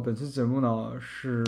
本期节目呢是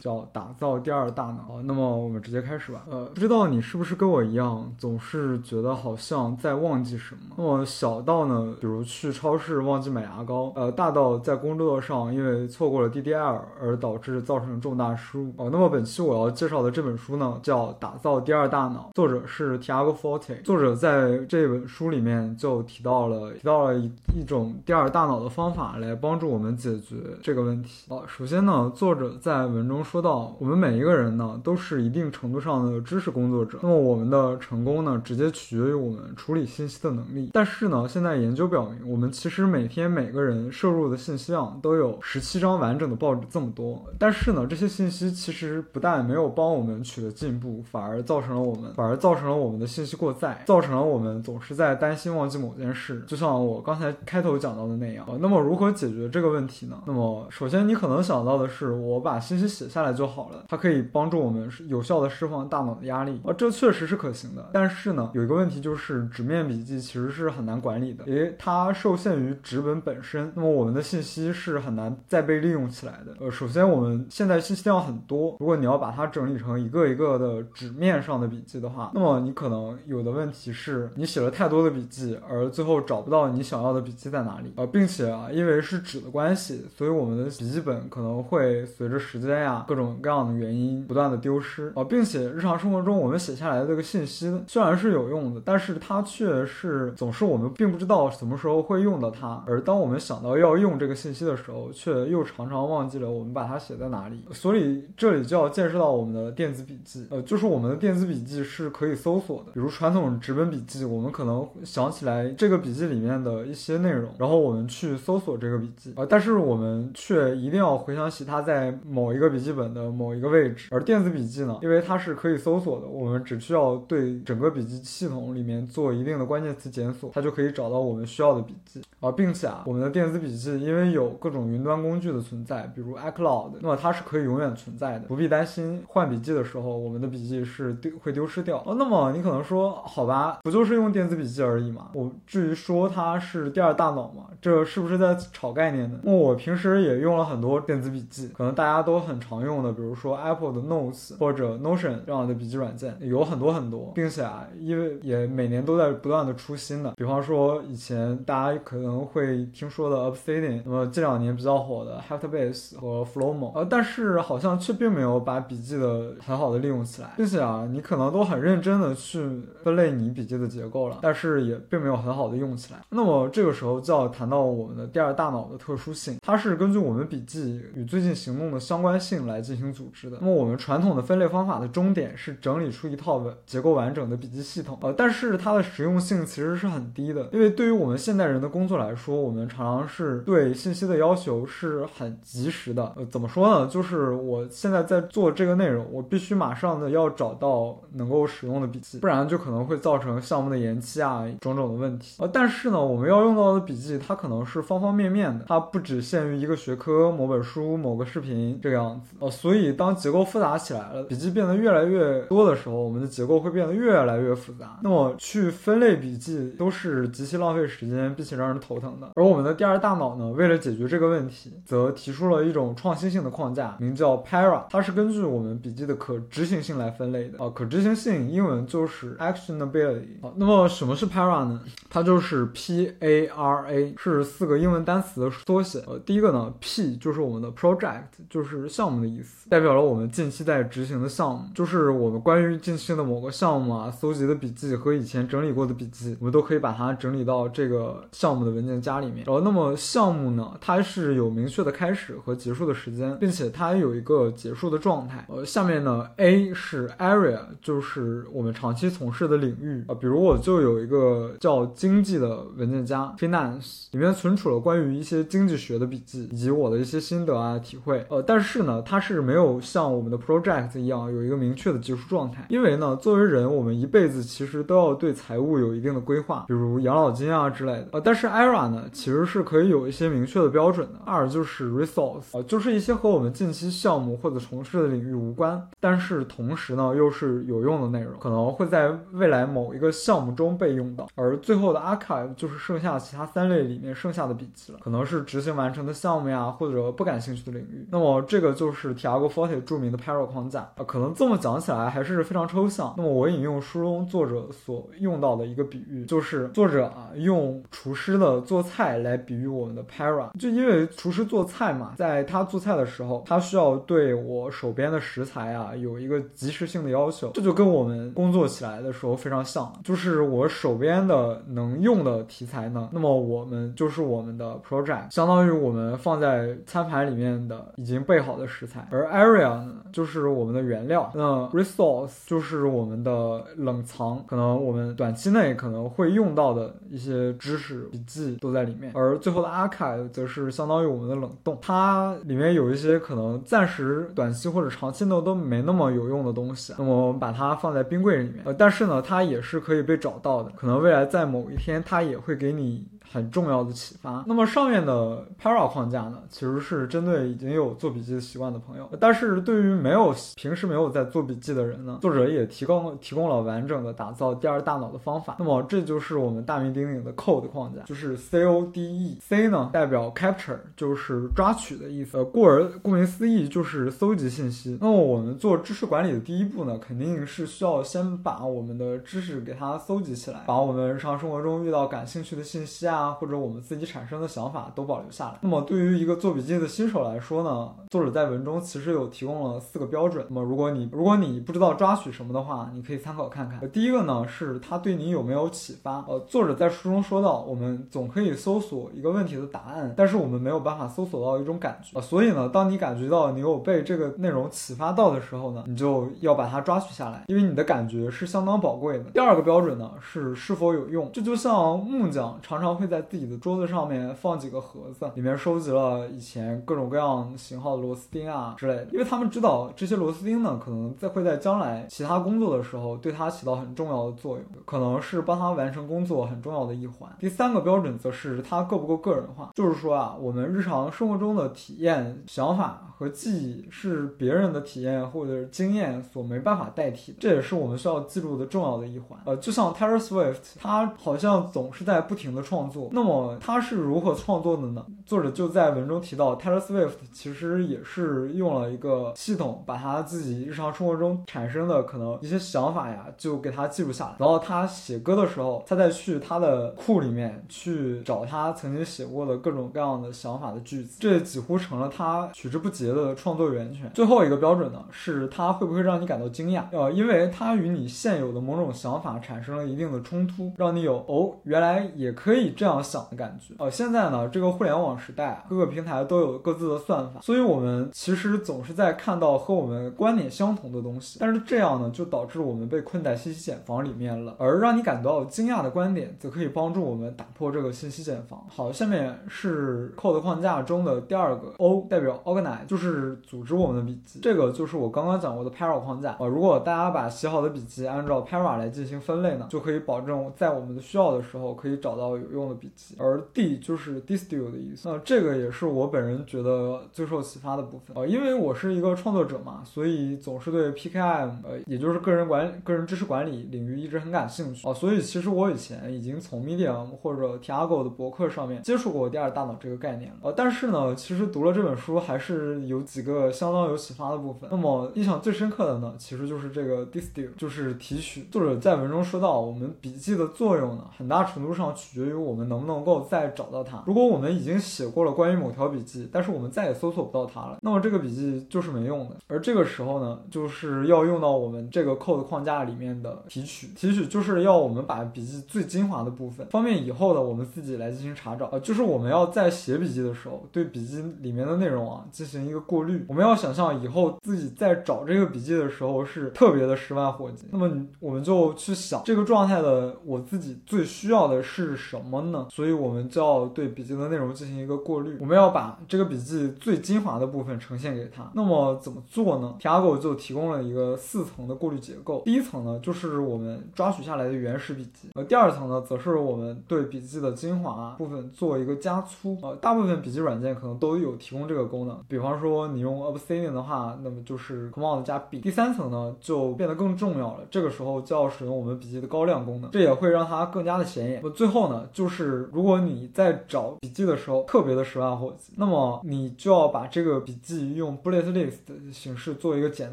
叫打造第二大脑。那么我们直接开始吧。呃，不知道你是不是跟我一样，总是觉得好像在忘记什么？那么小到呢，比如去超市忘记买牙膏，呃，大到在工作上因为错过了 DDL 而导致造成重大失误。哦，那么本期我要介绍的这本书呢，叫《打造第二大脑》，作者是 Tiago Forte。作者在这本书里面就提到了提到了一一种第二大脑的方法来帮助我们解决这个问题。好，首先呢，作者在文中说到，我们每一个人呢都是一定程度上的知识工作者。那么我们的成功呢，直接取决于我们处理信息的能力。但是呢，现在研究表明，我们其实每天每个人摄入的信息量都有十七张完整的报纸这么多。但是呢，这些信息其实不但没有帮我们取得进步，反而造成了我们反而造成了我们的信息过载，造成了我们总是在担心忘记某件事。就像我刚才开头讲到的那样。那么如何解决这个问题呢？那么首先你可能想到的是，我把信息写下来就好了，它可以帮助我们有效的释放大脑的压力。啊，这确实是可行的。但是呢，有一个问题就是纸面笔记其实是很难管理的，因为它受限于纸本本身。那么我们的信息是很难再被利用起来的。呃，首先我们现在信息量很多，如果你要把它整理成一个一个的纸面上的笔记的话，那么你可能有的问题是你写了太多的笔记，而最后找不到你想要的笔记在哪里。呃，并且啊，因为是纸的关系，所以我们的笔记本本可能会随着时间呀各种各样的原因不断的丢失。啊，并且日常生活中我们写下来的这个信息虽然是有用的，但是它却是总是我们并不知道什么时候会用到它，而当我们想到要用这个信息的时候，却又常常忘记了我们把它写在哪里。所以这里就要见识到我们的电子笔记，呃，就是我们的电子笔记是可以搜索的，比如传统纸本笔记，我们可能想起来这个笔记里面的一些内容，然后我们去搜索这个笔记，呃，但是我们却一定要回想起它在某一个笔记本的某一个位置，而电子笔记呢，因为它是可以搜索的，我们只需要对整个笔记系统里面做一定的关键词检索，它就可以找到我们需要的笔记，啊，并且啊，我们的电子笔记因为有各种云端工具的存在，比如 iCloud，那么它是可以永远存在的，不必担心换笔记的时候我们的笔记是丢会丢失掉。哦，那么你可能说，好吧，不就是用电子笔记而已嘛？我至于说它是第二大脑嘛？这是不是在炒概念呢？那我平时也用了很很多电子笔记，可能大家都很常用的，比如说 Apple 的 Notes 或者 Notion 这样的笔记软件，有很多很多，并且啊，因为也每年都在不断的出新的。比方说以前大家可能会听说的 Obsidian，那么近两年比较火的 Heptabase 和 Flowmo，呃，但是好像却并没有把笔记的很好的利用起来，并且啊，你可能都很认真的去分类你笔记的结构了，但是也并没有很好的用起来。那么这个时候就要谈到我们的第二大脑的特殊性，它是根据我们笔记与最近行动的相关性来进行组织的。那么我们传统的分类方法的终点是整理出一套结构完整的笔记系统，呃，但是它的实用性其实是很低的，因为对于我们现代人的工作来说，我们常常是对信息的要求是很及时的。呃，怎么说呢？就是我现在在做这个内容，我必须马上的要找到能够使用的笔记，不然就可能会造成项目的延期啊，种种的问题。呃，但是呢，我们要用到的笔记，它可能是方方面面的，它不只限于一个学科、某本书、某个视频这个样子。呃，所以当结构复杂起来了，笔记变得越来越多的时候，我们的结构会变得越来越复杂。那么去分类笔记都是极其浪费时间，并且让人头疼的。而我们的第二大脑呢，为了解决这个问题，则提出了一种创新性的框架，名叫 Para。它是根据我们笔记的可执行性来分类的。啊，可执行性英文就是 Actionability。好，那么什么是 Para 呢？它就是 P A R A，是四个英文单词的缩写。呃，第一个呢，P 就就是我们的 Project，就是项目的意思，代表了我们近期在执行的项目，就是我们关于近期的某个项目啊，搜集的笔记和以前整理过的笔记，我们都可以把它整理到这个项目的文件夹里面。然后，那么项目呢，它是有明确的开始和结束的时间，并且它有一个结束的状态。呃，下面呢，A 是 Area，就是我们长期从事的领域啊，比如我就有一个叫经济的文件夹 Finance，里面存储了关于一些经济学的笔记以及我的一些心得啊体会。呃，但是呢，它是没有像我们的 Project 一样有一个明确的结束状态，因为呢，作为人，我们一辈子其实都要对财务有一定的规划，比如养老金啊之类的。呃，但是 Era 呢，其实是可以有一些明确的标准的。二就是 Resource，呃，就是一些和我们近期项目或者从事的领域无关，但是同时呢又是有用的内容，可能会在未来某一个项目中被用到。而最后的 Archive 就是剩下其他三类里面剩下的笔记了，可能是执行完成的项目呀，或者不感兴趣的领域。那么这个就是 Tiago Forte 著名的 Para 框架啊，可能这么讲起来还是非常抽象。那么我引用书中作者所用到的一个比喻，就是作者啊用厨师的做菜来比喻我们的 Para，就因为厨师做菜嘛，在他做菜的时候，他需要对我手边的食材啊有一个及时性的要求，这就跟我们工作起来的时候非常像，就是我手边的能用的题材呢，那么我们就是我们的 project，相当于我们放在餐盘里面的已经备好的食材，而 area 呢就是我们的原料，那 resource 就是我们的冷藏，可能我们短期内可能会用到的一些知识笔记都在里面，而最后的 archive 则是相当于我们的冷冻，它里面有一些可能暂时短期或者长期呢都没那么有用的东西，那么我们把它放在冰柜里面，呃，但是呢它也是可以被找到的，可能未来在某一天它也会给你。很重要的启发。那么上面的 Para 框架呢，其实是针对已经有做笔记的习惯的朋友。但是对于没有平时没有在做笔记的人呢，作者也提供提供了完整的打造第二大脑的方法。那么这就是我们大名鼎鼎的 Code 框架，就是 C O D E。C 呢代表 Capture，就是抓取的意思。呃，故而顾名思义就是搜集信息。那么我们做知识管理的第一步呢，肯定是需要先把我们的知识给它搜集起来，把我们日常生活中遇到感兴趣的信息啊。啊，或者我们自己产生的想法都保留下来。那么对于一个做笔记的新手来说呢，作者在文中其实有提供了四个标准。那么如果你如果你不知道抓取什么的话，你可以参考看看。第一个呢是它对你有没有启发。呃，作者在书中说到，我们总可以搜索一个问题的答案，但是我们没有办法搜索到一种感觉。所以呢，当你感觉到你有被这个内容启发到的时候呢，你就要把它抓取下来，因为你的感觉是相当宝贵的。第二个标准呢是是否有用。这就像木匠常常会。在自己的桌子上面放几个盒子，里面收集了以前各种各样型号的螺丝钉啊之类的，因为他们知道这些螺丝钉呢，可能在会在将来其他工作的时候对他起到很重要的作用，可能是帮他完成工作很重要的一环。第三个标准则是它够不够个人化，就是说啊，我们日常生活中的体验、想法。和记忆是别人的体验或者是经验所没办法代替的，这也是我们需要记录的重要的一环。呃，就像 Taylor Swift，他好像总是在不停的创作。那么他是如何创作的呢？作者就在文中提到，Taylor Swift 其实也是用了一个系统，把他自己日常生活中产生的可能一些想法呀，就给他记录下来。然后他写歌的时候，他再去他的库里面去找他曾经写过的各种各样的想法的句子，这几乎成了他取之不竭。的创作源泉。最后一个标准呢，是它会不会让你感到惊讶？呃，因为他与你现有的某种想法产生了一定的冲突，让你有哦，原来也可以这样这样想的感觉。呃，现在呢，这个互联网时代，各个平台都有各自的算法，所以我们其实总是在看到和我们观点相同的东西，但是这样呢，就导致我们被困在信息茧房里面了。而让你感到惊讶的观点，则可以帮助我们打破这个信息茧房。好，下面是 Code 框架中的第二个 O，代表 Organize，就是。组织我们的笔记，这个就是我刚刚讲过的 Para 框架啊。如果大家把写好的笔记按照 Para 来进行分类呢，就可以保证在我们的需要的时候可以找到有用的笔记。而 D 就是 Distill 的意思，那这个也是我本人觉得最受启发的部分啊。因为我是一个创作者嘛，所以总是对 PKM 呃，也就是个人管个人知识管理领域一直很感兴趣啊。所以其实我以前已经从 Medium 或者 Tiago 的博客上面接触过第二大脑这个概念了啊。但是呢，其实读了这本书还是。有几个相当有启发的部分。那么印象最深刻的呢，其实就是这个 distill，就是提取。作者在文中说到，我们笔记的作用呢，很大程度上取决于我们我们能不能够再找到它。如果我们已经写过了关于某条笔记，但是我们再也搜索不到它了，那么这个笔记就是没用的。而这个时候呢，就是要用到我们这个 code 框架里面的提取。提取就是要我们把笔记最精华的部分，方便以后的我们自己来进行查找。呃，就是我们要在写笔记的时候，对笔记里面的内容啊进行一个。过滤，我们要想象以后自己在找这个笔记的时候是特别的十万火急。那么我们就去想这个状态的我自己最需要的是什么呢？所以我们就要对笔记的内容进行一个过滤。我们要把这个笔记最精华的部分呈现给他。那么怎么做呢？Tiago 就提供了一个四层的过滤结构。第一层呢，就是我们抓取下来的原始笔记。呃，第二层呢，则是我们对笔记的精华部分做一个加粗。呃，大部分笔记软件可能都有提供这个功能，比方说。你用 Obsidian 的话，那么就是 Command 加 B。第三层呢，就变得更重要了。这个时候就要使用我们笔记的高亮功能，这也会让它更加的显眼。那最后呢，就是是如果你在找笔记的时候特别的十万火急，那么你就要把这个笔记用 bullet list 的形式做一个简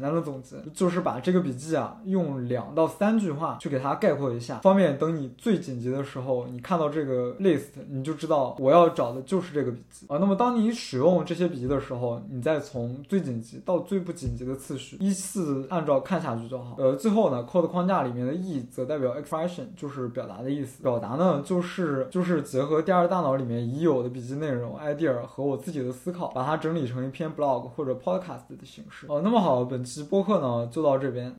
单的总结，就是把这个笔记啊用两到三句话去给它概括一下，方便等你最紧急的时候，你看到这个 list，你就知道我要找的就是这个笔记啊。那么当你使用这些笔记的时候，你再从最紧急到最不紧急的次序依次按照看下去就好。呃，最后呢，code 框架里面的 e 则代表 expression，就是表达的意思。表达呢，就是就是结合第二大脑里面已有的笔记内容 idea 和我自己的思考，把它整理成一篇 blog 或者 podcast 的形式。哦，那么好，本期播客呢就到这边。